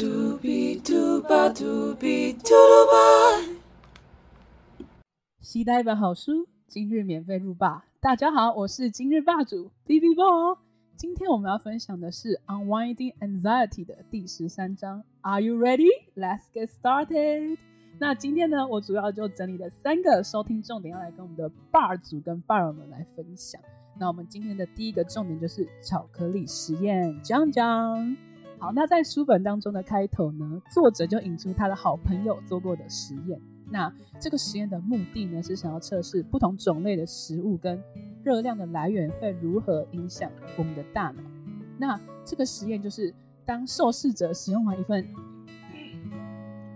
嘟比嘟吧嘟嘟吧。期待一本好书，今日免费入霸。大家好，我是今日霸主 B B Ball。今天我们要分享的是《Unwinding Anxiety》的第十三章。Are you ready? Let's get started。那今天呢，我主要就整理了三个收听重点，要来跟我们的霸主跟霸友们来分享。那我们今天的第一个重点就是巧克力实验，讲讲。好，那在书本当中的开头呢，作者就引出他的好朋友做过的实验。那这个实验的目的呢，是想要测试不同种类的食物跟热量的来源会如何影响我们的大脑。那这个实验就是，当受试者使用完一份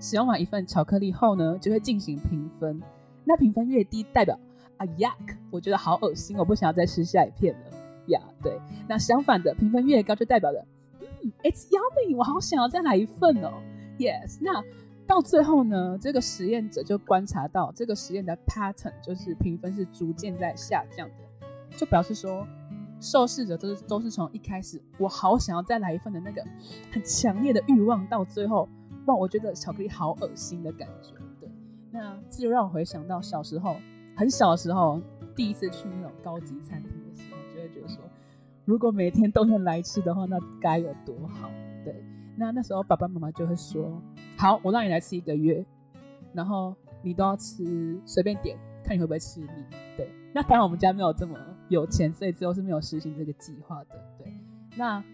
使用完一份巧克力后呢，就会进行评分。那评分越低，代表啊 yuck，我觉得好恶心，我不想要再吃下一片了呀。对，那相反的，评分越高，就代表 It's yummy，我好想要再来一份哦。Yes，那到最后呢，这个实验者就观察到这个实验的 pattern，就是评分是逐渐在下降的，就表示说受试者都是都是从一开始我好想要再来一份的那个很强烈的欲望，到最后哇，我觉得巧克力好恶心的感觉。对，那这就让我回想到小时候很小的时候，第一次去那种高级餐厅的时候，就会觉得说。如果每天都能来吃的话，那该有多好？对，那那时候爸爸妈妈就会说：“好，我让你来吃一个月，然后你都要吃，随便点，看你会不会吃腻。”对，那当然我们家没有这么有钱，所以最后是没有实行这个计划的。对，那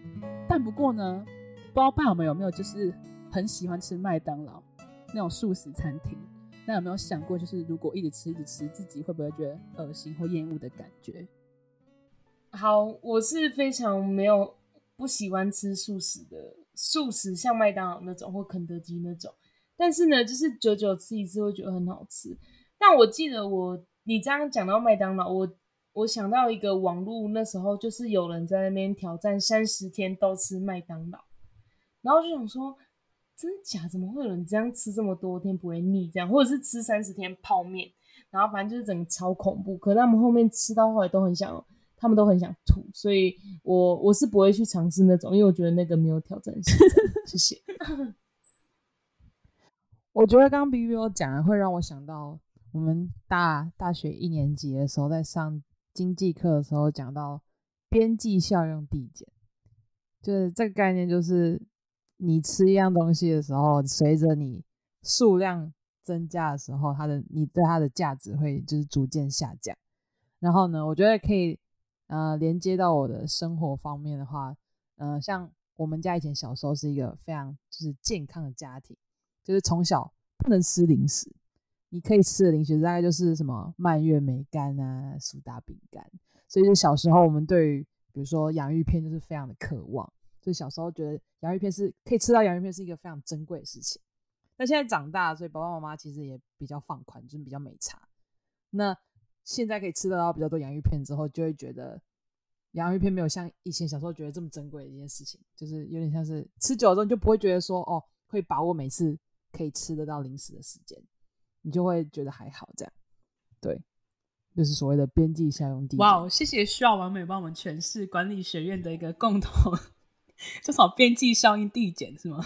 但不过呢，不知道爸爸们有没有就是很喜欢吃麦当劳那种素食餐厅？那有没有想过，就是如果一直吃一直吃，自己会不会觉得恶心或厌恶的感觉？好，我是非常没有不喜欢吃素食的，素食像麦当劳那种或肯德基那种，但是呢，就是久久吃一次会觉得很好吃。但我记得我你这样讲到麦当劳，我我想到一个网络那时候就是有人在那边挑战三十天都吃麦当劳，然后就想说真的假？怎么会有人这样吃这么多天不会腻？这样或者是吃三十天泡面，然后反正就是整个超恐怖。可是他们后面吃到后来都很想。他们都很想吐，所以我我是不会去尝试那种，因为我觉得那个没有挑战性。谢谢。我觉得刚刚 B B O 讲的会让我想到，我们大大学一年级的时候，在上经济课的时候讲到边际效用递减，就是这个概念，就是你吃一样东西的时候，随着你数量增加的时候，它的你对它的价值会就是逐渐下降。然后呢，我觉得可以。呃，连接到我的生活方面的话，呃，像我们家以前小时候是一个非常就是健康的家庭，就是从小不能吃零食，你可以吃的零食大概就是什么蔓越莓干啊、苏打饼干，所以就小时候我们对于比如说洋芋片就是非常的渴望，就小时候觉得洋芋片是可以吃到洋芋片是一个非常珍贵的事情。那现在长大，所以爸爸妈妈其实也比较放宽，就是比较美差。那现在可以吃得到比较多洋芋片之后，就会觉得洋芋片没有像以前小时候觉得这么珍贵的一件事情，就是有点像是吃久了之后，就不会觉得说哦，会把握每次可以吃得到零食的时间，你就会觉得还好这样。对，就是所谓的边际效用递减。哇，谢谢需要完美帮我们诠释管理学院的一个共同，叫什么边际效应递减是吗？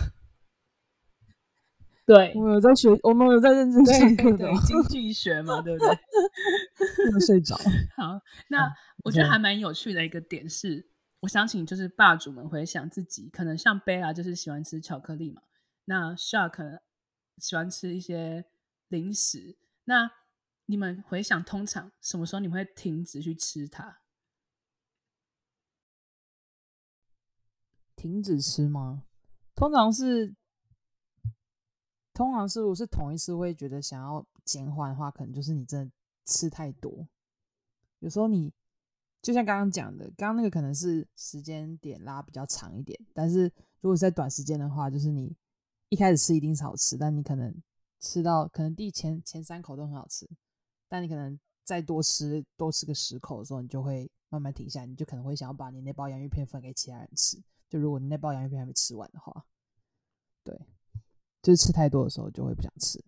对，我们有在学，我们有在认真上课的经济学嘛，对不对？没睡着。好，那我觉得还蛮有趣的一个点是，我想请就是霸主们回想自己，可能像贝拉就是喜欢吃巧克力嘛，那 Shark 可能喜欢吃一些零食，那你们回想，通常什么时候你们会停止去吃它？停止吃吗？通常是。通常是，如果是同一次会觉得想要减缓的话，可能就是你真的吃太多。有时候你就像刚刚讲的，刚刚那个可能是时间点拉比较长一点，但是如果是在短时间的话，就是你一开始吃一定是好吃，但你可能吃到可能第前前三口都很好吃，但你可能再多吃多吃个十口的时候，你就会慢慢停下，你就可能会想要把你那包洋芋片分给其他人吃。就如果你那包洋芋片还没吃完的话，对。就是吃太多的时候就会不想吃。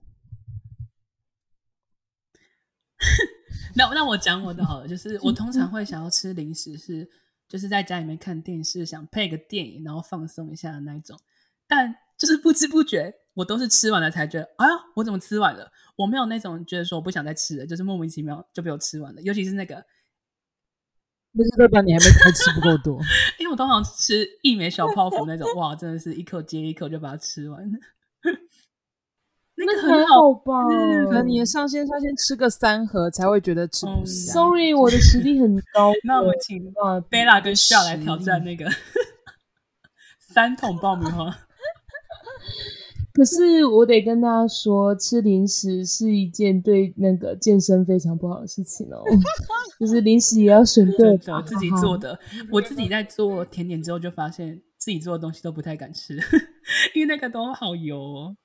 那那我讲我的好了，就是我通常会想要吃零食，是就是在家里面看电视，想配个电影，然后放松一下的那一种。但就是不知不觉我都是吃完了才觉得，哎呀，我怎么吃完了？我没有那种觉得说我不想再吃了，就是莫名其妙就被我吃完了。尤其是那个，那就代表你还没还吃不够多。因为我通常吃一枚小泡芙那种，哇，真的是一口接一口就把它吃完了。那个很好好吧可能你的上线上线吃个三盒才会觉得吃不嗯下。？Sorry，我的实力很高。那我们请啊贝拉跟笑来挑战那个三桶爆米花。可是我得跟大家说，吃零食是一件对那个健身非常不好的事情哦。就是零食也要选对的，自己做的。我自己在做甜点之后，就发现自己做的东西都不太敢吃，因为那个都好油哦。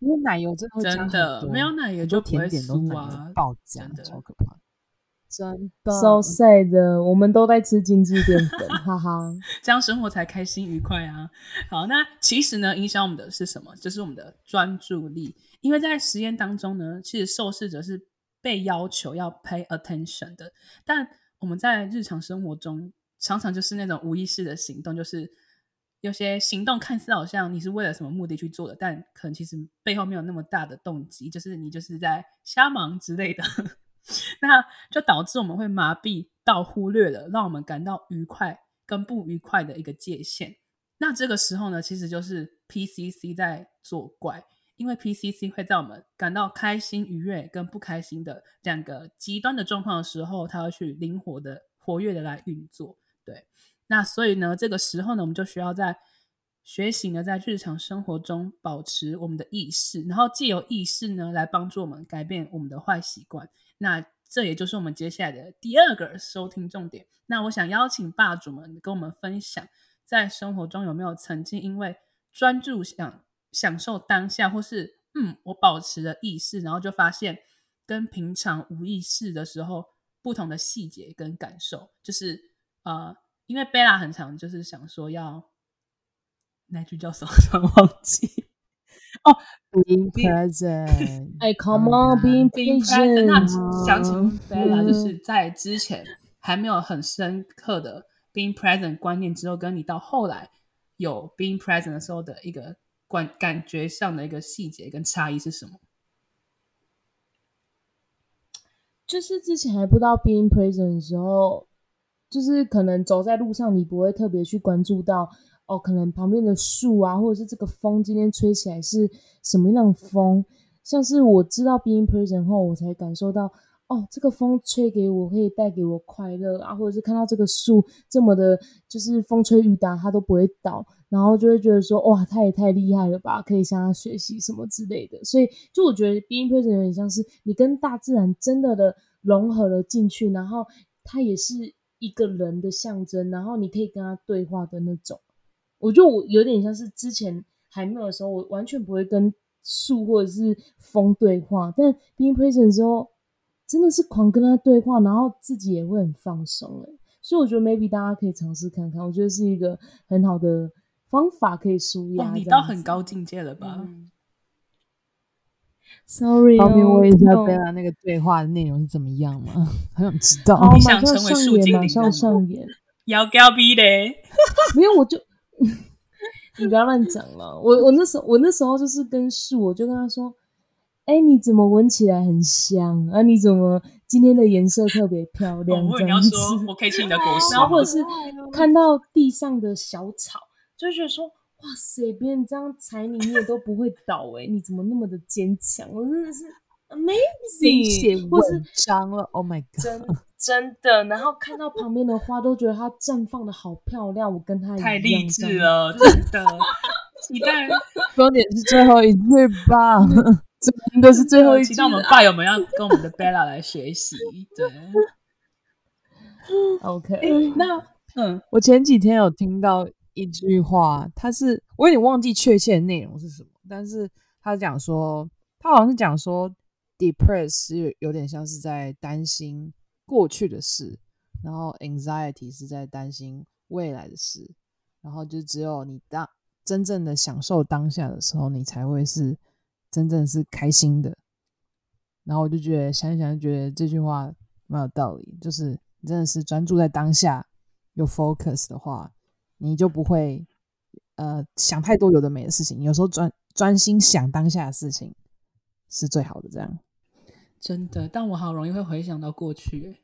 因为奶油真的没有奶油就甜点都是奶酥啊油爆加真，的超可怕。真的 so sad 的，我们都在吃精致淀粉，哈哈。这样生活才开心愉快啊！好，那其实呢，影响我们的是什么？就是我们的专注力。因为在实验当中呢，其实受试者是被要求要 pay attention 的，但我们在日常生活中常常就是那种无意识的行动，就是有些行动看似好像你是为了什么目的去做的，但可能其实背后没有那么大的动机，就是你就是在瞎忙之类的。那就导致我们会麻痹到忽略了让我们感到愉快跟不愉快的一个界限。那这个时候呢，其实就是 PCC 在作怪，因为 PCC 会在我们感到开心、愉悦跟不开心的两个极端的状况的时候，它会去灵活的、活跃的来运作。对，那所以呢，这个时候呢，我们就需要在学习呢，在日常生活中保持我们的意识，然后借由意识呢，来帮助我们改变我们的坏习惯。那这也就是我们接下来的第二个收听重点。那我想邀请霸主们跟我们分享，在生活中有没有曾经因为专注想享受当下，或是嗯，我保持了意识，然后就发现跟平常无意识的时候不同的细节跟感受，就是呃，因为贝拉很常就是想说要那句叫什么，突然忘记。哦 being present，哎，Come on, being being present。那。想起 Bella，就是在之前还没有很深刻的 being present 观念之后，跟你到后来有 being present 的时候的一个感感觉上的一个细节跟差异是什么？就是之前还不知道 being present 的时候，就是可能走在路上，你不会特别去关注到哦，可能旁边的树啊，或者是这个风今天吹起来是什么样的风。像是我知道 being present 后，我才感受到哦，这个风吹给我可以带给我快乐啊，或者是看到这个树这么的，就是风吹雨打它都不会倒，然后就会觉得说哇，他也太厉害了吧，可以向他学习什么之类的。所以就我觉得 being present 有点像是你跟大自然真的的融合了进去，然后它也是一个人的象征，然后你可以跟他对话的那种。我觉得我有点像是之前还没有的时候，我完全不会跟树或者是风对话，但 being present 之后，真的是狂跟他对话，然后自己也会很放松哎。所以我觉得 maybe 大家可以尝试看看，我觉得是一个很好的方法，可以舒压、哦，你到很高境界了吧？嗯 Sorry，方便哦问一下贝拉那个对话的内容是怎么样吗？很想知道。你马上想成为上演，马树精灵上上演。要高逼的，没有，我就你不要乱讲了。我我那时候我那时候就是跟树，我就跟他说：“哎、你怎么闻起来很香啊？你怎么今天的颜色特别漂哦亮？”这样子，说我可以吃你的果实，然后或者是看到地上的小草，就会觉得说：“哇塞，别人这样踩你，你也都不会倒哎、你怎么那么的坚强？”我真的是 amazing，或是文章了，Oh my god！真真的，然后看到旁边的花都觉得它绽放的好漂亮，我跟它一样太励志了，真的。期待 终点是最后一句吧。真的是最后一句期待我们爸友们要跟我们的 Bella 来学习。对，OK，那嗯，我前几天有听到一句话，他是我有点忘记确切的内容是什么，但是他讲说，他好像是讲说，depress 是有有点像是在担心过去的事，然后 anxiety 是在担心未来的事，然后就只有你当真正的享受当下的时候，你才会是真正是开心的。然后我就觉得想一想，觉得这句话蛮有道理，就是你真的是专注在当下，有 focus 的话，你就不会呃想太多有的没的事情，有时候专专心想当下的事情是最好的。这样真的，但我好容易会回想到过去欸，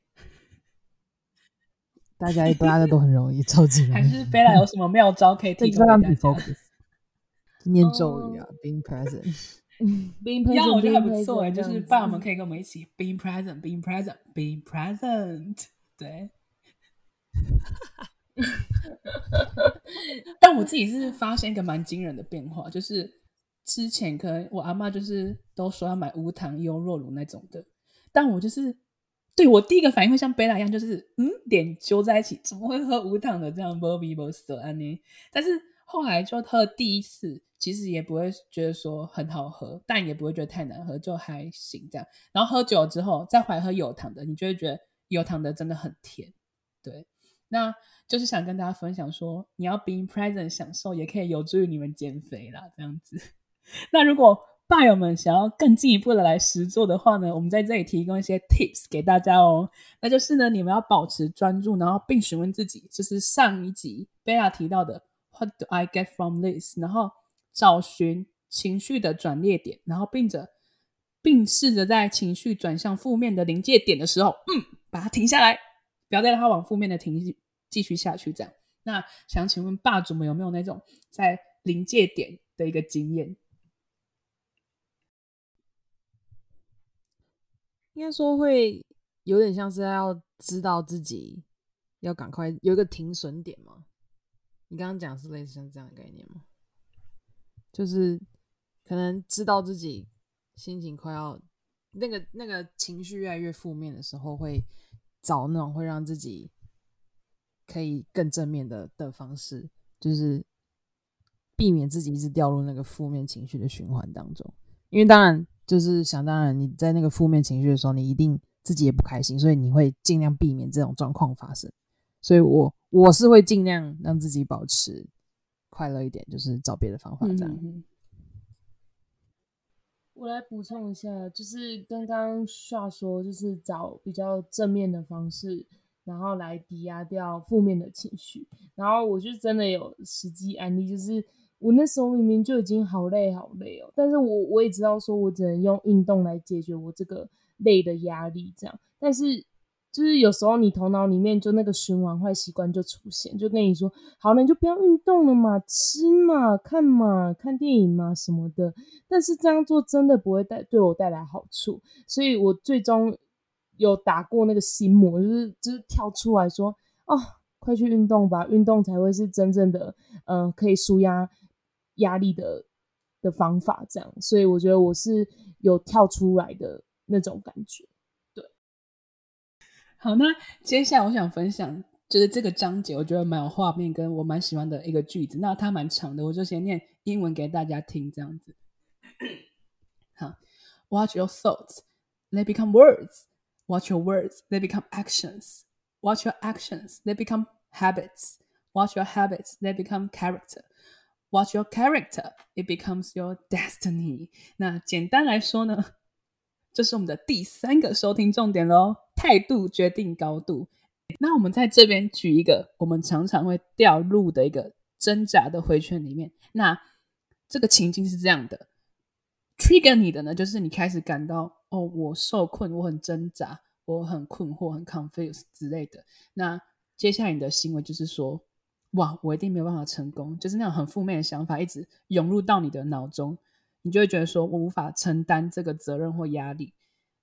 大家大家都很容易，超级容易。还是贝拉有什么妙招可以这提供给大家念咒语啊，being present。being present，我觉得还不错哎，就是爸爸们可以跟我们一起 being present, being present, being present。对。但我自己是发现一个蛮惊人的变化，就是之前可能我阿妈就是都说要买无糖优酪乳那种的，但我就是对我第一个反应会像贝拉一样，就是嗯，脸揪在一起，怎么会喝无糖的这样 b o b b b 色安呢？但是后来就喝第一次，其实也不会觉得说很好喝，但也不会觉得太难喝，就还行这样。然后喝酒之后再回来喝有糖的，你就会觉得有糖的真的很甜。对，那就是想跟大家分享说，你要 being present 享受，也可以有助于你们减肥啦，这样子。那如果爸友们想要更进一步的来实做的话呢，我们在这里提供一些 tips 给大家哦。那就是呢，你们要保持专注，然后并询问自己，就是上一集贝拉提到的 What do I get from this？然后找寻情绪的转捩点，然后并着并试着在情绪转向负面的临界点的时候，嗯，把它停下来，不要再让它往负面的停继续下去。这样，那想请问霸主们有没有那种在临界点的一个经验？应该说会有点像是要知道自己要赶快有一个停损点嘛。你刚刚讲是类似像这样的概念吗？就是可能知道自己心情快要那个那个情绪越来越负面的时候，会找那种会让自己可以更正面的的方式，就是避免自己一直掉入那个负面情绪的循环当中。因为当然就是想当然，你在那个负面情绪的时候，你一定自己也不开心，所以你会尽量避免这种状况发生。所以我我是会尽量让自己保持快乐一点，就是找别的方法这样。嗯我来补充一下，就是刚刚话说，就是找比较正面的方式，然后来抵押掉负面的情绪。然后我就真的有实际案例，就是我那时候明明就已经好累好累哦，但是我我也知道说我只能用运动来解决我这个累的压力，这样。但是就是有时候你头脑里面就那个循环坏习惯就出现，就跟你说，好了，你就不要运动了嘛，吃嘛，看嘛，看电影嘛什么的。但是这样做真的不会带对我带来好处，所以我最终有打过那个心魔，就是就是跳出来说，哦，快去运动吧，运动才会是真正的，呃，可以舒压压力的的方法。这样，所以我觉得我是有跳出来的那种感觉。对好，那接下来我想分享就是这个章节，我觉得蛮有画面，跟我蛮喜欢的一个句子。那它蛮长的，我就先念英文给大家听，这样子。好，Watch your thoughts, they become words. Watch your words, they become actions. Watch your actions, they become habits. Watch your habits, they become character. Watch your character, it becomes your destiny. 那简单来说呢，这是我们的第三个收听重点喽。态度决定高度。那我们在这边举一个我们常常会掉入的一个挣扎的回圈里面。那这个情境是这样的：trigger 你的呢，就是你开始感到哦，我受困，我很挣扎，我很困惑，很 confused 之类的。那接下来你的行为就是说，哇，我一定没有办法成功，就是那种很负面的想法一直涌入到你的脑中，你就会觉得说我无法承担这个责任或压力。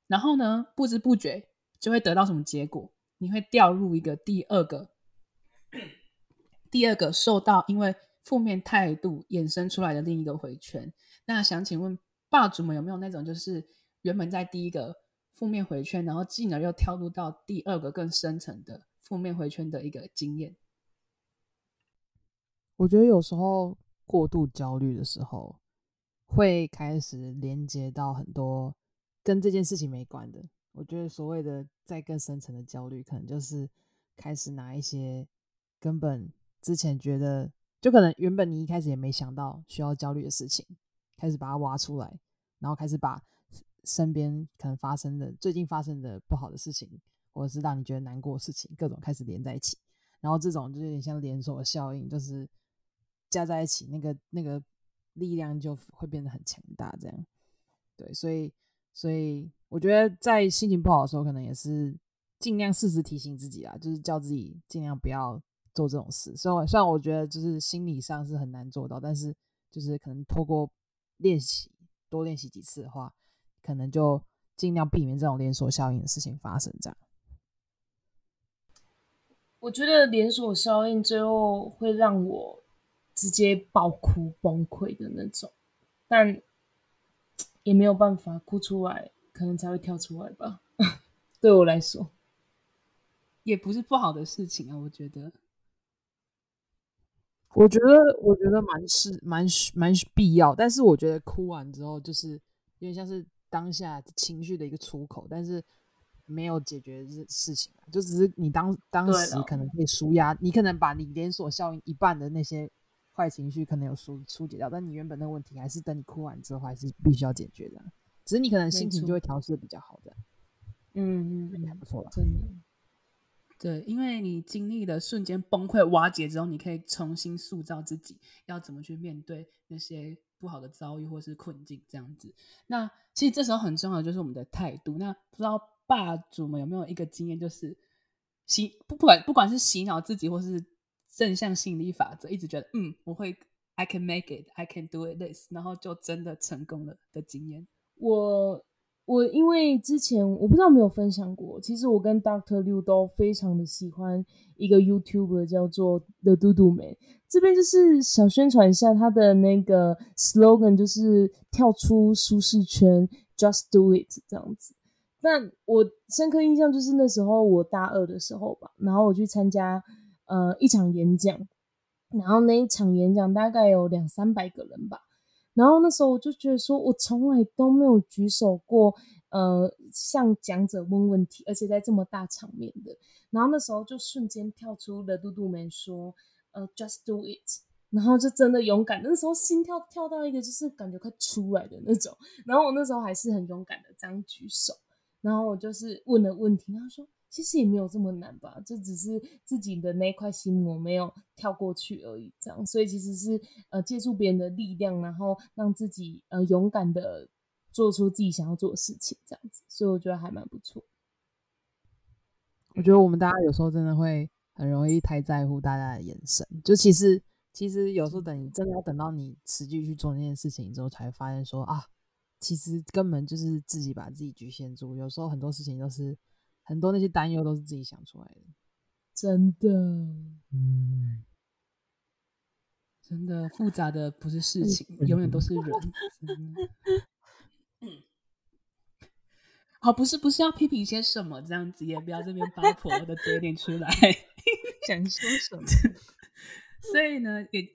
然后呢，不知不觉就会得到什么结果？你会掉入一个第二个、第二个受到因为负面态度衍生出来的另一个回圈。那想请问霸主们有没有那种，就是原本在第一个负面回圈，然后进而又跳入到第二个更深层的负面回圈的一个经验？我觉得有时候过度焦虑的时候，会开始连接到很多跟这件事情没关的。我觉得所谓的再更深层的焦虑，可能就是开始拿一些根本之前觉得，就可能原本你一开始也没想到需要焦虑的事情，开始把它挖出来，然后开始把身边可能发生的、最近发生的不好的事情，或者是让你觉得难过的事情，各种开始连在一起。然后这种就有点像连锁效应，就是加在一起，那个那个力量就会变得很强大。这样，对，所以所以我觉得在心情不好的时候，可能也是尽量适时提醒自己啊，就是叫自己尽量不要做这种事。虽然虽然我觉得就是心理上是很难做到，但是就是可能透过练习多练习几次的话，可能就尽量避免这种连锁效应的事情发生。这样。我觉得连锁效应最后会让我直接爆哭崩溃的那种，但 也没有办法哭出来，可能才会跳出来吧。对我来说，也不是不好的事情啊。我觉得，我觉得，我觉得蛮是蛮蛮必要，但是我觉得哭完之后，就是有点像是当下情绪的一个出口，但是。没有解决事事情就只是你当当时可能可以舒压，你可能把你连锁效应一半的那些坏情绪可能有疏疏解掉，但你原本的问题还是等你哭完之后还是必须要解决的，只是你可能心情就会调试的比较好的，嗯嗯，还不错了，真的，对，因为你经历了瞬间崩溃瓦解之后，你可以重新塑造自己，要怎么去面对那些不好的遭遇或是困境这样子。那其实这时候很重要的就是我们的态度。那不知道。霸主们有没有一个经验，就是洗不不管不管是洗脑自己，或是正向心理法则，一直觉得嗯我会 I can make it, I can do it this，然后就真的成功了的经验。我我因为之前我不知道没有分享过，其实我跟 Doctor Liu 都非常的喜欢一个 YouTuber 叫做 The 嘟嘟美，这边就是想宣传一下他的那个 slogan，就是跳出舒适圈，Just do it 这样子。但我深刻印象就是那时候我大二的时候吧，然后我去参加呃一场演讲，然后那一场演讲大概有两三百个人吧，然后那时候我就觉得说我从来都没有举手过，呃向讲者问问题，而且在这么大场面的，然后那时候就瞬间跳出了嘟嘟们说，呃 just do it，然后就真的勇敢，那时候心跳跳到一个就是感觉快出来的那种，然后我那时候还是很勇敢的这样举手。然后我就是问了问题，他说其实也没有这么难吧，就只是自己的那块心魔没有跳过去而已。这样，所以其实是呃借助别人的力量，然后让自己呃勇敢的做出自己想要做的事情，这样子。所以我觉得还蛮不错。我觉得我们大家有时候真的会很容易太在乎大家的眼神，就其实其实有时候等你真的要等到你实际去做那件事情之后，才发现说啊。其实根本就是自己把自己局限住，有时候很多事情都是很多那些担忧都是自己想出来的，真的，嗯，真的复杂的不是事情，永远都是人。嗯，好，不是不是要批评些什么这样子，也不要这边八婆的嘴脸出来，想说什么？所以呢，也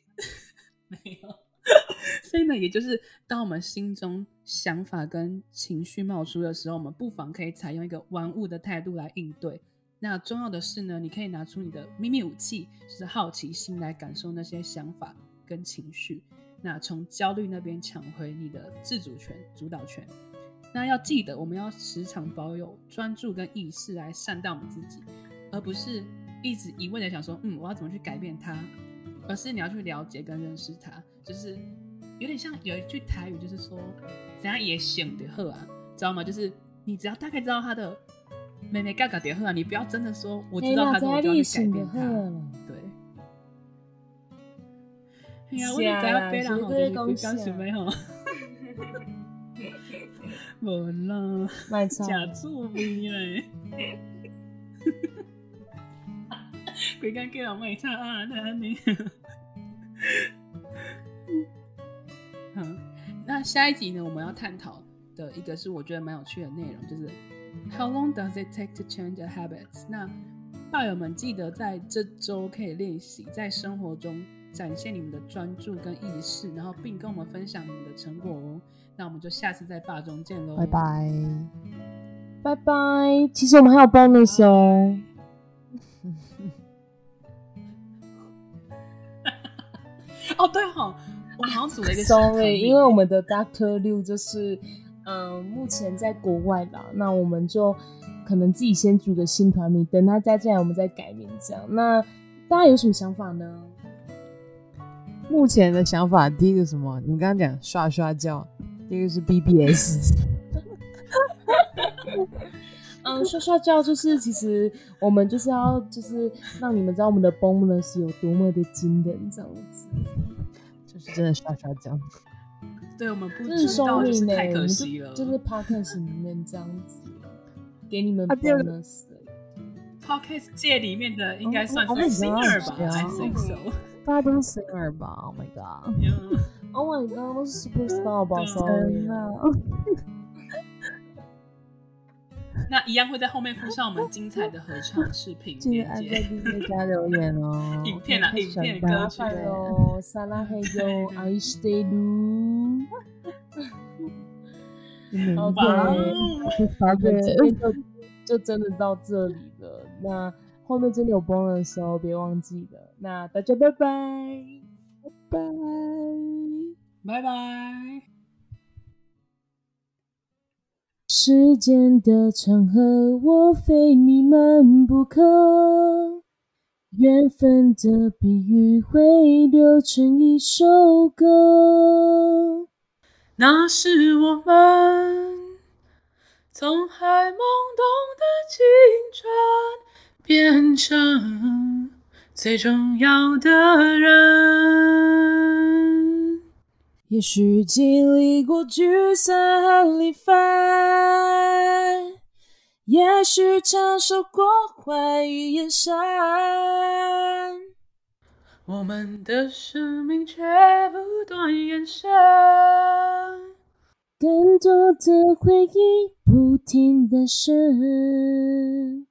没有。所以呢，也就是当我们心中想法跟情绪冒出的时候，我们不妨可以采用一个玩物的态度来应对。那重要的是呢，你可以拿出你的秘密武器，就是好奇心来感受那些想法跟情绪。那从焦虑那边抢回你的自主权、主导权。那要记得，我们要时常保有专注跟意识来善待我们自己，而不是一直一味的想说，嗯，我要怎么去改变它。而是你要去了解跟认识他，就是有点像有一句台语，就是说怎样也想的喝啊，知道吗？就是你只要大概知道他的妹妹嘎嘎点喝啊，你不要真的说我知道他，我就要去改变他。对。哎呀，我你怎样背啦？好，就是不讲什么吼。无 啦，假作味嘞。规间叫人卖差啊，那安尼。好，那下一集呢？我们要探讨的一个是我觉得蛮有趣的内容，就是 How long does it take to change a habits？那爸友们记得在这周可以练习，在生活中展现你们的专注跟意识，然后并跟我们分享你们的成果哦。那我们就下次在霸中见喽，拜拜，拜拜。其实我们还有 bonus 哦。哦，对哈，我好像组了一个 sorry，因为我们的 Doctor 六就是，嗯，目前在国外吧，那我们就可能自己先组个新团名，等他加进来，我们再改名这样。那大家有什么想法呢？目前的想法，第一个什么？你刚刚讲刷刷叫，第一个是 BBS。嗯，刷刷叫就是其实我们就是要就是让你们知道我们的 bonus 有多么的惊人，这样子。就是真的刷刷叫。对我们不这是知道，就是太可惜了。就就是 podcast 里面这样子，给你们啊第二个 bonus 而已。podcast 界里面的应该算是 Oh singer 吧 gosh，，I think so。大家都是 singer 吧？Oh my god！Yeah Oh my god，都是 superstar 吧对？Sorry，真的，那一样会在后面附上我们精彩的合唱视频记得链按在接。订阅加留言哦。影片啊太影片爽了歌曲麻烦喽，撒拉嘿哟，爱してる。明好天哇吧哦！发那给今天就就真的到这里了。那后面真的有 bonus 的时候，别忘记了。那大家拜拜。拜。拜拜。 时间的长河，我非你们不可。缘分的比喻会流成一首歌。那是我们从还懵懂的青春，变成最重要的人。也许经历过聚散和离分，也许承受过怀疑眼神。我们的生命却不断延伸，更多的回忆不停诞生。